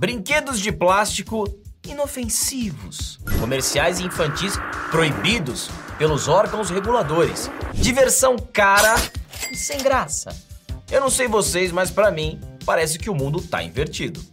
Brinquedos de plástico inofensivos. Comerciais infantis proibidos pelos órgãos reguladores. Diversão cara e sem graça. Eu não sei vocês, mas para mim parece que o mundo tá invertido.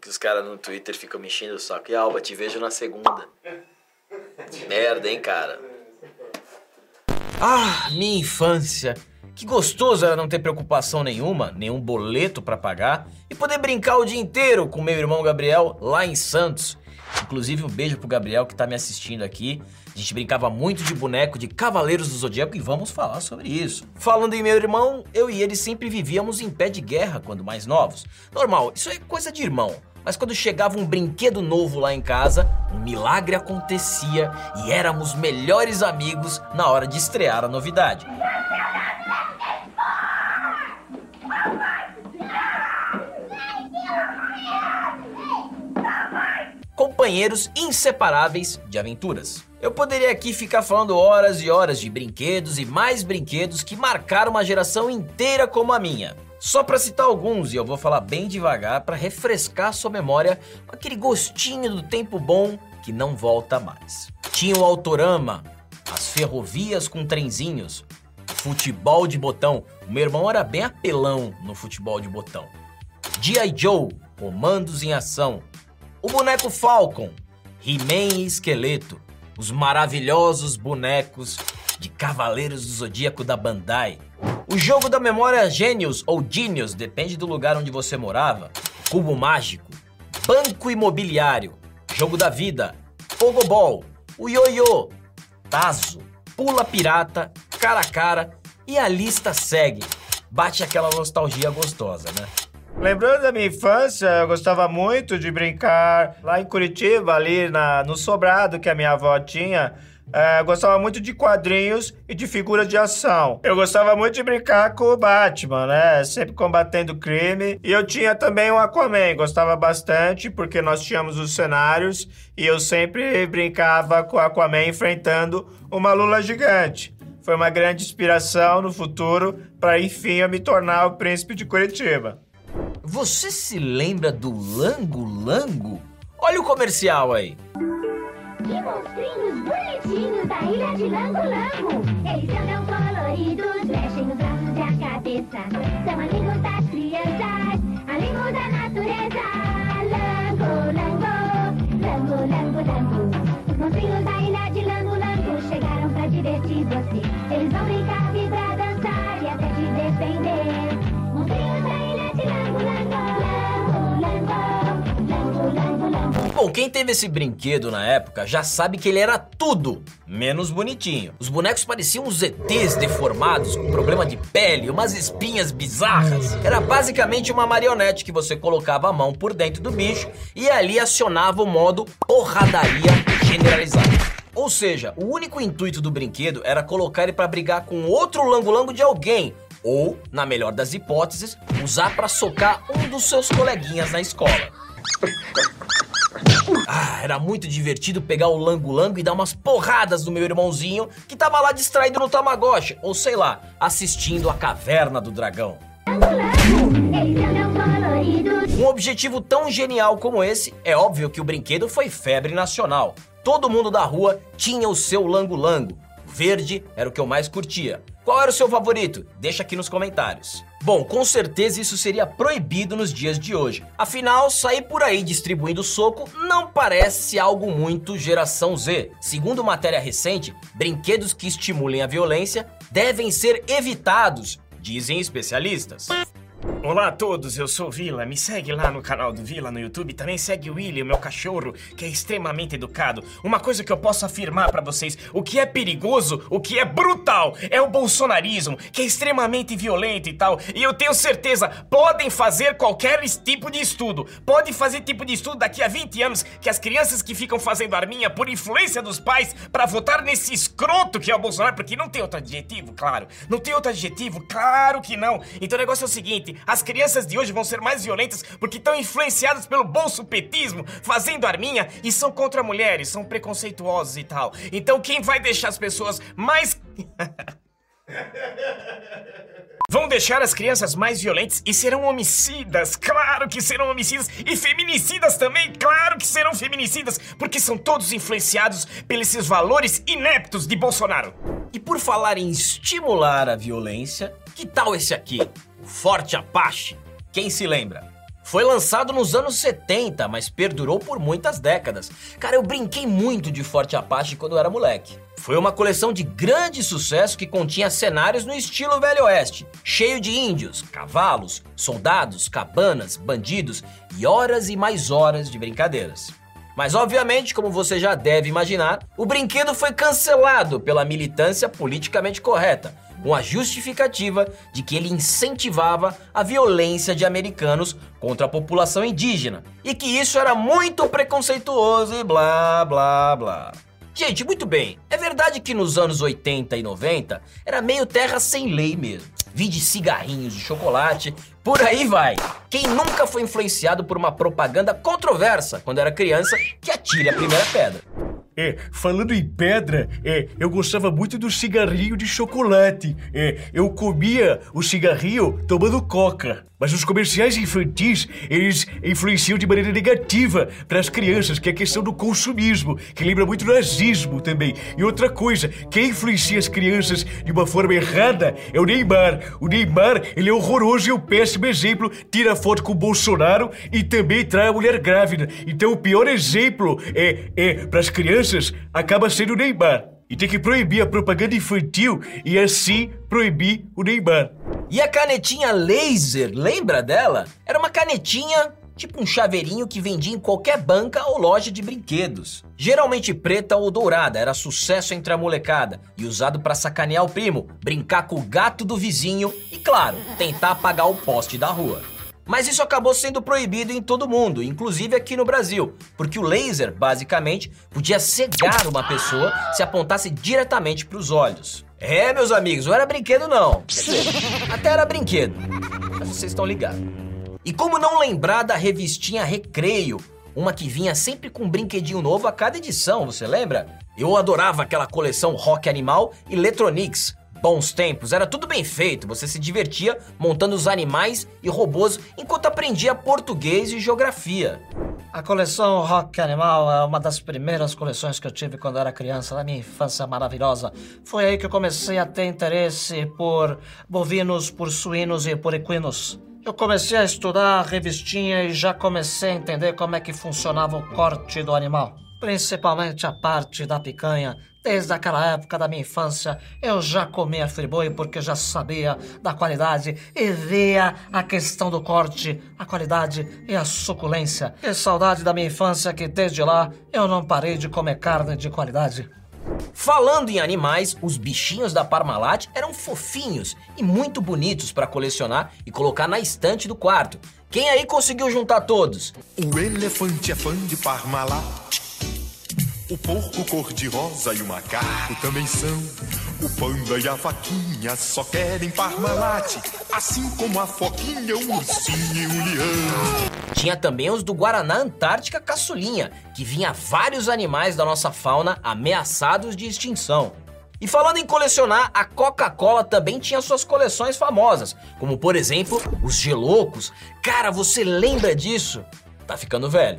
Que os caras no Twitter ficam mexendo o saco. E Alba, te vejo na segunda. Merda, hein, cara? Ah, minha infância. Que gostoso era não ter preocupação nenhuma, nenhum boleto para pagar e poder brincar o dia inteiro com meu irmão Gabriel lá em Santos. Inclusive, um beijo pro Gabriel que tá me assistindo aqui. A gente brincava muito de boneco de Cavaleiros do Zodíaco e vamos falar sobre isso. Falando em meu irmão, eu e ele sempre vivíamos em pé de guerra quando mais novos. Normal, isso é coisa de irmão. Mas quando chegava um brinquedo novo lá em casa, um milagre acontecia e éramos melhores amigos na hora de estrear a novidade. companheiros inseparáveis de aventuras. Eu poderia aqui ficar falando horas e horas de brinquedos e mais brinquedos que marcaram uma geração inteira como a minha. Só para citar alguns, e eu vou falar bem devagar para refrescar sua memória com aquele gostinho do tempo bom que não volta mais. Tinha o Autorama, as ferrovias com trenzinhos, futebol de botão. O meu irmão era bem apelão no futebol de botão. G.I. Joe, comandos em ação, o boneco Falcon, He-Man e Esqueleto, os maravilhosos bonecos de Cavaleiros do Zodíaco da Bandai, o jogo da memória Genius ou Genius, depende do lugar onde você morava, Cubo Mágico, Banco Imobiliário, Jogo da Vida, Pogobol, o Yoyo, Tazo, Pula Pirata, Cara a Cara e a lista segue. Bate aquela nostalgia gostosa, né? Lembrando da minha infância, eu gostava muito de brincar lá em Curitiba, ali na, no sobrado que a minha avó tinha. É, gostava muito de quadrinhos e de figuras de ação. Eu gostava muito de brincar com o Batman, né? Sempre combatendo crime. E eu tinha também o Aquaman, gostava bastante porque nós tínhamos os cenários e eu sempre brincava com o Aquaman enfrentando uma lula gigante. Foi uma grande inspiração no futuro para enfim eu me tornar o príncipe de Curitiba. Você se lembra do Lango Lango? Olha o comercial aí. Que monstrinhos bonitinhos da ilha de Lango Lango. Eles andam coloridos, mexem os braços e a cabeça. São amigos das crianças, amigos da natureza. Lango Lango, Lango Lango Lango. Os monstrinhos da ilha de Lango Lango chegaram pra divertir você. Eles vão brincar, vibrar, dançar e até te defender. Bom, quem teve esse brinquedo na época já sabe que ele era tudo menos bonitinho. Os bonecos pareciam uns ETs deformados, com problema de pele, umas espinhas bizarras. Era basicamente uma marionete que você colocava a mão por dentro do bicho e ali acionava o modo porradaria generalizada. Ou seja, o único intuito do brinquedo era colocar ele para brigar com outro lango-lango de alguém, ou, na melhor das hipóteses, usar para socar um dos seus coleguinhas na escola. Ah, era muito divertido pegar o lango-lango e dar umas porradas no meu irmãozinho que tava lá distraído no Tamagotchi, ou sei lá, assistindo a Caverna do Dragão. Um objetivo tão genial como esse, é óbvio que o brinquedo foi febre nacional. Todo mundo da rua tinha o seu lango-lango. Verde era o que eu mais curtia. Qual era o seu favorito? Deixa aqui nos comentários. Bom, com certeza isso seria proibido nos dias de hoje. Afinal, sair por aí distribuindo soco não parece algo muito geração Z. Segundo matéria recente, brinquedos que estimulem a violência devem ser evitados, dizem especialistas. Olá a todos, eu sou Vila. Me segue lá no canal do Vila no YouTube. Também segue o Willy, o meu cachorro, que é extremamente educado. Uma coisa que eu posso afirmar pra vocês: o que é perigoso, o que é brutal, é o bolsonarismo, que é extremamente violento e tal. E eu tenho certeza, podem fazer qualquer tipo de estudo. Podem fazer tipo de estudo daqui a 20 anos que as crianças que ficam fazendo arminha por influência dos pais pra votar nesse escroto que é o Bolsonaro, porque não tem outro adjetivo, claro. Não tem outro adjetivo, claro que não. Então o negócio é o seguinte: as crianças de hoje vão ser mais violentas porque estão influenciadas pelo bolsopetismo, fazendo arminha e são contra mulheres, são preconceituosos e tal. Então quem vai deixar as pessoas mais. Vão deixar as crianças mais violentas e serão homicidas, claro que serão homicidas, e feminicidas também, claro que serão feminicidas, porque são todos influenciados pelos esses valores ineptos de Bolsonaro. E por falar em estimular a violência, que tal esse aqui? Forte Apache. Quem se lembra? Foi lançado nos anos 70, mas perdurou por muitas décadas. Cara, eu brinquei muito de Forte Apache quando eu era moleque. Foi uma coleção de grande sucesso que continha cenários no estilo Velho Oeste, cheio de índios, cavalos, soldados, cabanas, bandidos e horas e mais horas de brincadeiras. Mas, obviamente, como você já deve imaginar, o brinquedo foi cancelado pela militância politicamente correta, com a justificativa de que ele incentivava a violência de americanos contra a população indígena e que isso era muito preconceituoso e blá blá blá. Gente, muito bem. É verdade que nos anos 80 e 90 era meio terra sem lei mesmo. Vi de cigarrinhos de chocolate, por aí vai. Quem nunca foi influenciado por uma propaganda controversa quando era criança, que atire a primeira pedra. É, falando em pedra, é, eu gostava muito do cigarrinho de chocolate. É, eu comia o cigarrinho tomando coca. Mas os comerciais infantis, eles influenciam de maneira negativa para as crianças, que é a questão do consumismo, que lembra muito do nazismo também. E outra coisa, quem influencia as crianças de uma forma errada é o Neymar. O Neymar, ele é horroroso e é um péssimo exemplo, tira foto com o Bolsonaro e também trai a mulher grávida. Então o pior exemplo é, é para as crianças acaba sendo o Neymar. E tem que proibir a propaganda infantil e assim proibir o Neymar. E a canetinha laser, lembra dela? Era uma canetinha tipo um chaveirinho que vendia em qualquer banca ou loja de brinquedos. Geralmente preta ou dourada, era sucesso entre a molecada e usado para sacanear o primo, brincar com o gato do vizinho e, claro, tentar apagar o poste da rua. Mas isso acabou sendo proibido em todo mundo, inclusive aqui no Brasil, porque o laser, basicamente, podia cegar uma pessoa se apontasse diretamente para os olhos. É, meus amigos, não era brinquedo não. Até era brinquedo, mas vocês estão ligados. E como não lembrar da revistinha Recreio, uma que vinha sempre com um brinquedinho novo a cada edição, você lembra? Eu adorava aquela coleção Rock Animal e Electronics, bons tempos, era tudo bem feito, você se divertia montando os animais e robôs enquanto aprendia português e geografia. A coleção Rock Animal é uma das primeiras coleções que eu tive quando era criança, na minha infância maravilhosa. Foi aí que eu comecei a ter interesse por bovinos, por suínos e por equinos. Eu comecei a estudar a revistinha e já comecei a entender como é que funcionava o corte do animal. Principalmente a parte da picanha. Desde aquela época da minha infância, eu já comia friboi porque já sabia da qualidade e via a questão do corte, a qualidade e a suculência. Que saudade da minha infância que desde lá eu não parei de comer carne de qualidade. Falando em animais, os bichinhos da Parmalat eram fofinhos e muito bonitos para colecionar e colocar na estante do quarto. Quem aí conseguiu juntar todos? O elefante é fã de Parmalat. O porco cor-de-rosa e o macaco também são. O panda e a vaquinha só querem Parmalat. Assim como a foquinha, um ursinho e um leão. Tinha também os do Guaraná Antártica Caçulinha, que vinha vários animais da nossa fauna ameaçados de extinção. E falando em colecionar, a Coca-Cola também tinha suas coleções famosas, como por exemplo os Gelocos. Cara, você lembra disso? Tá ficando velho.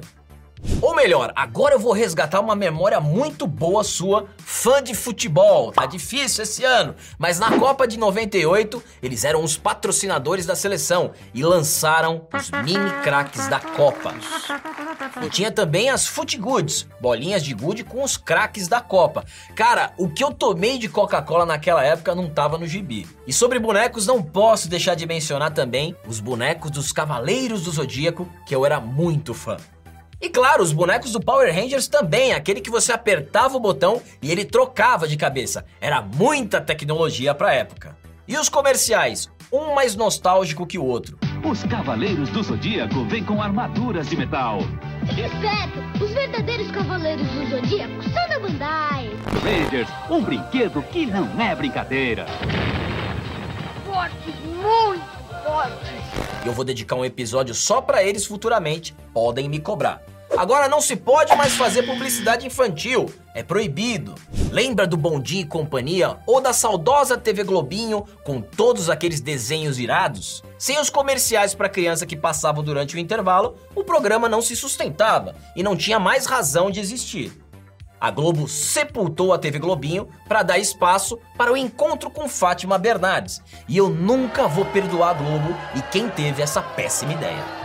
Ou melhor, agora eu vou resgatar uma memória muito boa sua, fã de futebol. Tá difícil esse ano, mas na Copa de 98 eles eram os patrocinadores da seleção e lançaram os mini craques da Copa. E tinha também as Foot Goods, bolinhas de gude com os craques da Copa. Cara, o que eu tomei de Coca-Cola naquela época não tava no gibi. E sobre bonecos, não posso deixar de mencionar também os bonecos dos Cavaleiros do Zodíaco, que eu era muito fã. E claro, os bonecos do Power Rangers também, aquele que você apertava o botão e ele trocava de cabeça. Era muita tecnologia pra época. E os comerciais, um mais nostálgico que o outro. Os Cavaleiros do Zodíaco vêm com armaduras de metal. Esperto, os verdadeiros cavaleiros do Zodíaco são da Bandai. Rangers, um brinquedo que não é brincadeira. Fortes, muito fortes. E eu vou dedicar um episódio só pra eles futuramente. Podem me cobrar. Agora não se pode mais fazer publicidade infantil. É proibido. Lembra do Bom Dia e Companhia ou da saudosa TV Globinho com todos aqueles desenhos irados? Sem os comerciais para criança que passavam durante o intervalo, o programa não se sustentava e não tinha mais razão de existir. A Globo sepultou a TV Globinho para dar espaço para o encontro com Fátima Bernardes. E eu nunca vou perdoar a Globo e quem teve essa péssima ideia.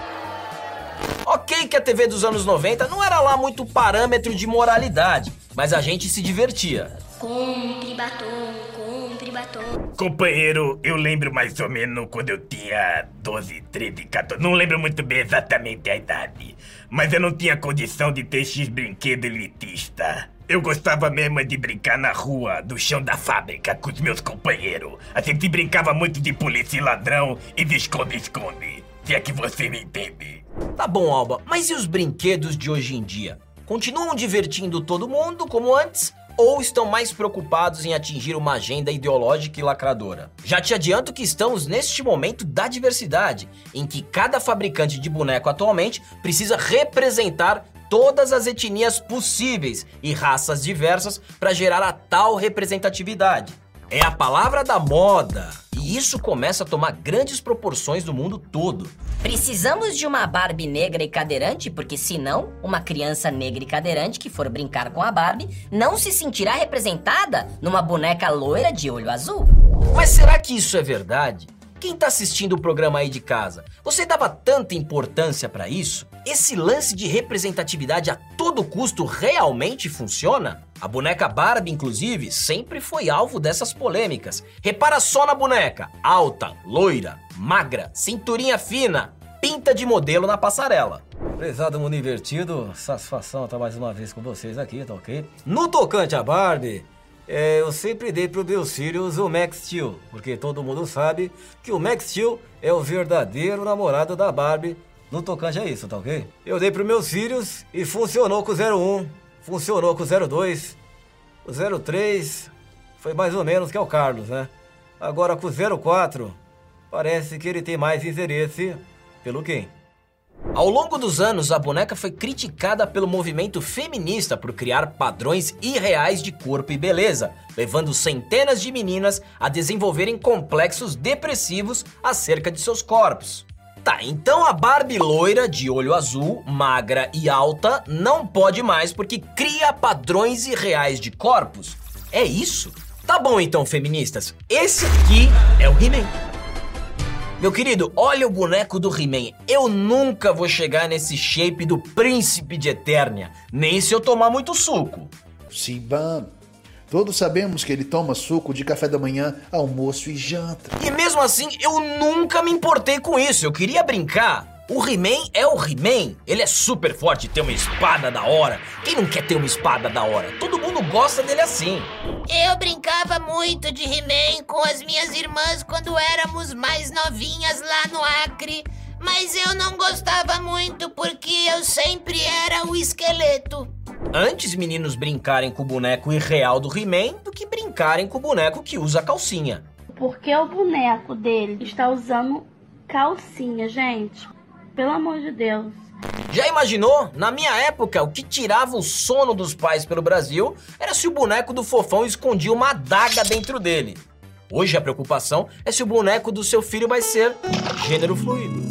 Ok que a TV dos anos 90 não era lá muito parâmetro de moralidade, mas a gente se divertia. Compre batom, compre batom. Companheiro, eu lembro mais ou menos quando eu tinha 12, 13, 14. Não lembro muito bem exatamente a idade. Mas eu não tinha condição de ter X brinquedo elitista. Eu gostava mesmo de brincar na rua, do chão da fábrica, com os meus companheiros. A gente brincava muito de polícia e ladrão e de esconde-esconde. Se é que você me entende. Tá bom, Alba, mas e os brinquedos de hoje em dia? Continuam divertindo todo mundo como antes? Ou estão mais preocupados em atingir uma agenda ideológica e lacradora? Já te adianto que estamos neste momento da diversidade, em que cada fabricante de boneco atualmente precisa representar todas as etnias possíveis e raças diversas para gerar a tal representatividade. É a palavra da moda. E isso começa a tomar grandes proporções no mundo todo. Precisamos de uma Barbie negra e cadeirante, porque senão, uma criança negra e cadeirante que for brincar com a Barbie não se sentirá representada numa boneca loira de olho azul. Mas será que isso é verdade? Quem tá assistindo o programa aí de casa, você dava tanta importância pra isso? Esse lance de representatividade a todo custo realmente funciona? A boneca Barbie, inclusive, sempre foi alvo dessas polêmicas. Repara só na boneca: alta, loira, magra, cinturinha fina, pinta de modelo na passarela. Prezado mundo invertido, satisfação estar mais uma vez com vocês aqui, tá ok? No tocante a Barbie, é, eu sempre dei pro meu Sirius o Max Steel, porque todo mundo sabe que o Max Steel é o verdadeiro namorado da Barbie no tocante a isso, tá ok? Eu dei pro meu Sirius e funcionou com o 01, funcionou com o 02, o 03 foi mais ou menos que é o Carlos, né? Agora com o 04, parece que ele tem mais interesse pelo quem? Ao longo dos anos, a boneca foi criticada pelo movimento feminista por criar padrões irreais de corpo e beleza, levando centenas de meninas a desenvolverem complexos depressivos acerca de seus corpos. Tá, então a Barbie loira, de olho azul, magra e alta, não pode mais porque cria padrões irreais de corpos? É isso? Tá bom então, feministas. Esse aqui é o He-Man. Meu querido, olha o boneco do He-Man. Eu nunca vou chegar nesse shape do príncipe de Eternia, nem se eu tomar muito suco. Simba, todos sabemos que ele toma suco de café da manhã, almoço e janta. E mesmo assim, eu nunca me importei com isso. Eu queria brincar. O He-Man é o He-Man. Ele é super forte, tem uma espada da hora. Quem não quer ter uma espada da hora? Todo mundo gosta dele assim. Eu brincava muito de He-Man com as minhas irmãs quando éramos mais novinhas lá no Acre. Mas eu não gostava muito porque eu sempre era o esqueleto. Antes meninos brincarem com o boneco irreal do He-Man do que brincarem com o boneco que usa calcinha. Porque o boneco dele está usando calcinha, gente. Pelo amor de Deus. Já imaginou? Na minha época, o que tirava o sono dos pais pelo Brasil era se o boneco do fofão escondia uma adaga dentro dele. Hoje a preocupação é se o boneco do seu filho vai ser gênero fluido.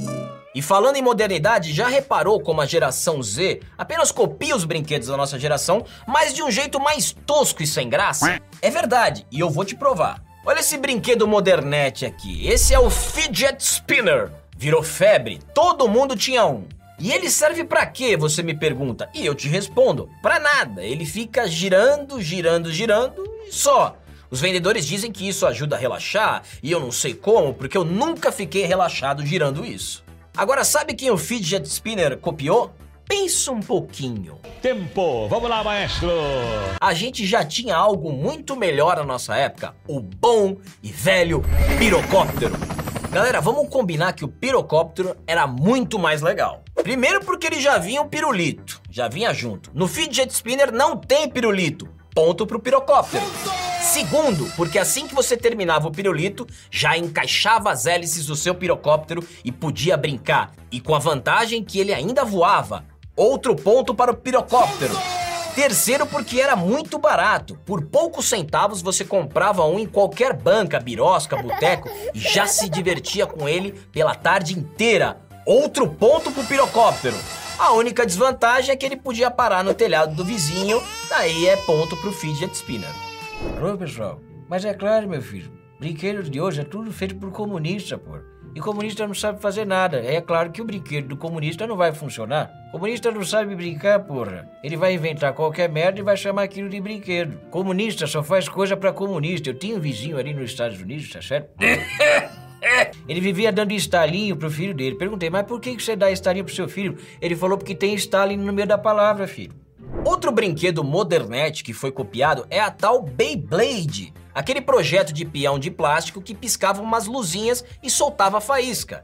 E falando em modernidade, já reparou como a geração Z apenas copia os brinquedos da nossa geração, mas de um jeito mais tosco e sem graça? É verdade, e eu vou te provar. Olha esse brinquedo modernete aqui. Esse é o Fidget Spinner. Virou febre, todo mundo tinha um. E ele serve para quê, você me pergunta? E eu te respondo: para nada. Ele fica girando, girando, girando e só. Os vendedores dizem que isso ajuda a relaxar, e eu não sei como, porque eu nunca fiquei relaxado girando isso. Agora, sabe quem o Fidget Spinner copiou? Pensa um pouquinho. Tempo, vamos lá, maestro. A gente já tinha algo muito melhor na nossa época: o bom e velho pirocóptero. Galera, vamos combinar que o pirocóptero era muito mais legal. Primeiro porque ele já vinha um pirulito, já vinha junto. No fidget spinner não tem pirulito, ponto pro pirocóptero. Segundo, porque assim que você terminava o pirulito, já encaixava as hélices do seu pirocóptero e podia brincar. E com a vantagem que ele ainda voava. Outro ponto para o pirocóptero. Terceiro, porque era muito barato. Por poucos centavos você comprava um em qualquer banca, birosca, boteco e já se divertia com ele pela tarde inteira. Outro ponto pro pirocóptero. A única desvantagem é que ele podia parar no telhado do vizinho, daí é ponto pro fidget spinner. Alô, pessoal. Mas é claro, meu filho, brinquedos de hoje é tudo feito por comunista, pô. E comunista não sabe fazer nada. É claro que o brinquedo do comunista não vai funcionar. Comunista não sabe brincar, porra. Ele vai inventar qualquer merda e vai chamar aquilo de brinquedo. Comunista só faz coisa pra comunista. Eu tinha um vizinho ali nos Estados Unidos, tá certo? Ele vivia dando estalinho pro filho dele. Perguntei, mas por que que você dá estalinho pro seu filho? Ele falou porque tem Stalin no meio da palavra, filho. Outro brinquedo modernete que foi copiado é a tal Beyblade, aquele projeto de peão de plástico que piscava umas luzinhas e soltava faísca.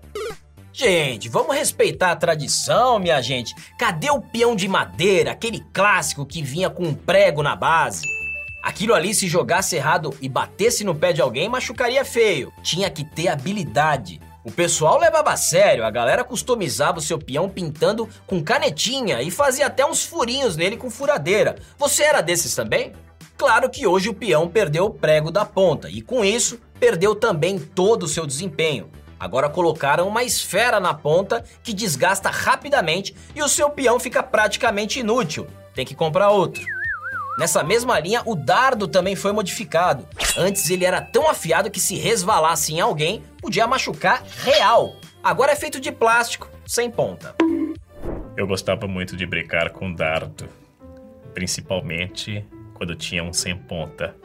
Gente, vamos respeitar a tradição, minha gente. Cadê o peão de madeira, aquele clássico que vinha com um prego na base? Aquilo ali, se jogasse errado e batesse no pé de alguém, machucaria feio. Tinha que ter habilidade. O pessoal levava a sério, a galera customizava o seu peão pintando com canetinha e fazia até uns furinhos nele com furadeira. Você era desses também? Claro que hoje o peão perdeu o prego da ponta e com isso perdeu também todo o seu desempenho. Agora colocaram uma esfera na ponta que desgasta rapidamente e o seu peão fica praticamente inútil. Tem que comprar outro. Nessa mesma linha, o dardo também foi modificado. Antes ele era tão afiado que se resvalasse em alguém, podia machucar real. Agora é feito de plástico, sem ponta. Eu gostava muito de brincar com dardo, principalmente quando tinha um sem ponta.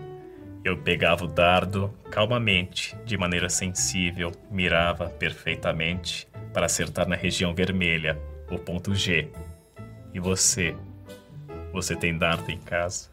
Eu pegava o dardo calmamente, de maneira sensível, mirava perfeitamente para acertar na região vermelha, o ponto G. E você? Você tem dardo em casa?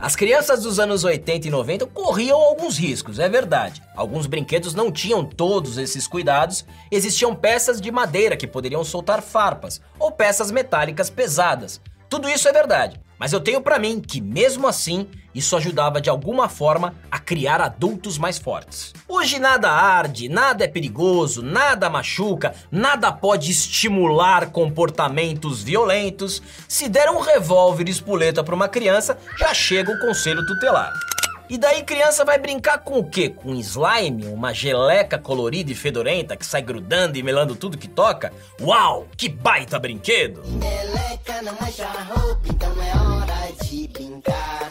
As crianças dos anos 80 e 90 corriam alguns riscos, é verdade. Alguns brinquedos não tinham todos esses cuidados, existiam peças de madeira que poderiam soltar farpas, ou peças metálicas pesadas. Tudo isso é verdade, mas eu tenho pra mim que mesmo assim, isso ajudava de alguma forma a criar adultos mais fortes. Hoje nada arde, nada é perigoso, nada machuca, nada pode estimular comportamentos violentos. Se der um revólver espoleta pra uma criança, já chega o conselho tutelar. E daí criança vai brincar com o quê? Com slime, uma geleca colorida e fedorenta que sai grudando e melando tudo que toca? Uau, que baita brinquedo! Meleca não roupa, então é hora de brincar.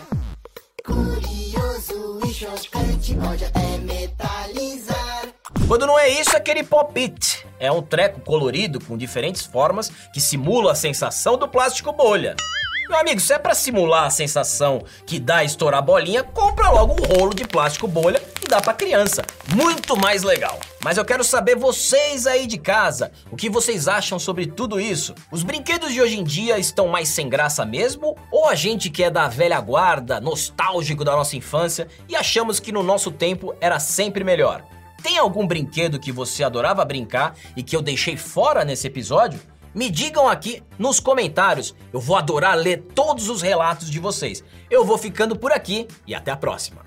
Curioso e chocante, pode até metalizar. Quando não é isso, é aquele pop-it. É um treco colorido com diferentes formas que simula a sensação do plástico bolha. Meu amigo, se é pra simular a sensação que dá estourar bolinha, compra logo um rolo de plástico bolha e dá pra criança. Muito mais legal. Mas eu quero saber vocês aí de casa, o que vocês acham sobre tudo isso? Os brinquedos de hoje em dia estão mais sem graça mesmo? Ou a gente que é da velha guarda, nostálgico da nossa infância e achamos que no nosso tempo era sempre melhor? Tem algum brinquedo que você adorava brincar e que eu deixei fora nesse episódio? Me digam aqui nos comentários. Eu vou adorar ler todos os relatos de vocês. Eu vou ficando por aqui e até a próxima.